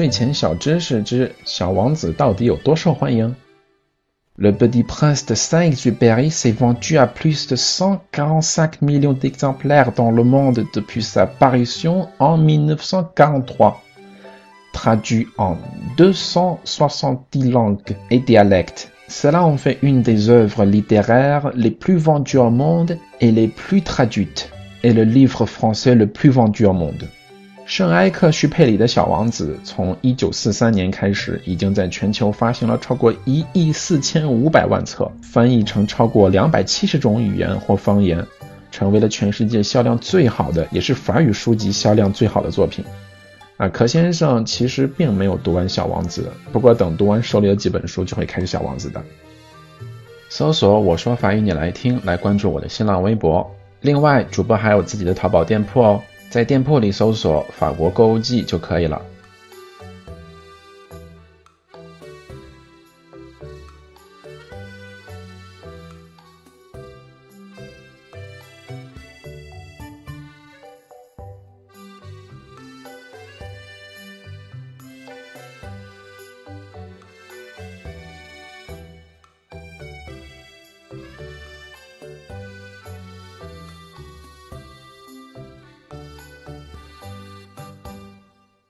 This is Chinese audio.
睡前小知识之小王子到底有多受欢迎？Le Petit Prince de Saint-Exupéry s'est vendu à plus de 145 millions d'exemplaires dans le monde depuis sa parution en 1943. Traduit en 270 langues et dialectes, cela en fait une des œuvres littéraires les plus vendues au monde et les plus traduites, et le livre français le plus vendu au monde. 圣埃克徐佩里的小王子从一九四三年开始，已经在全球发行了超过一亿四千五百万册，翻译成超过两百七十种语言或方言，成为了全世界销量最好的，也是法语书籍销量最好的作品。啊，可先生其实并没有读完小王子，不过等读完手里的几本书，就会开始小王子的。搜索“我说法语你来听”，来关注我的新浪微博。另外，主播还有自己的淘宝店铺哦。在店铺里搜索“法国购物季”就可以了。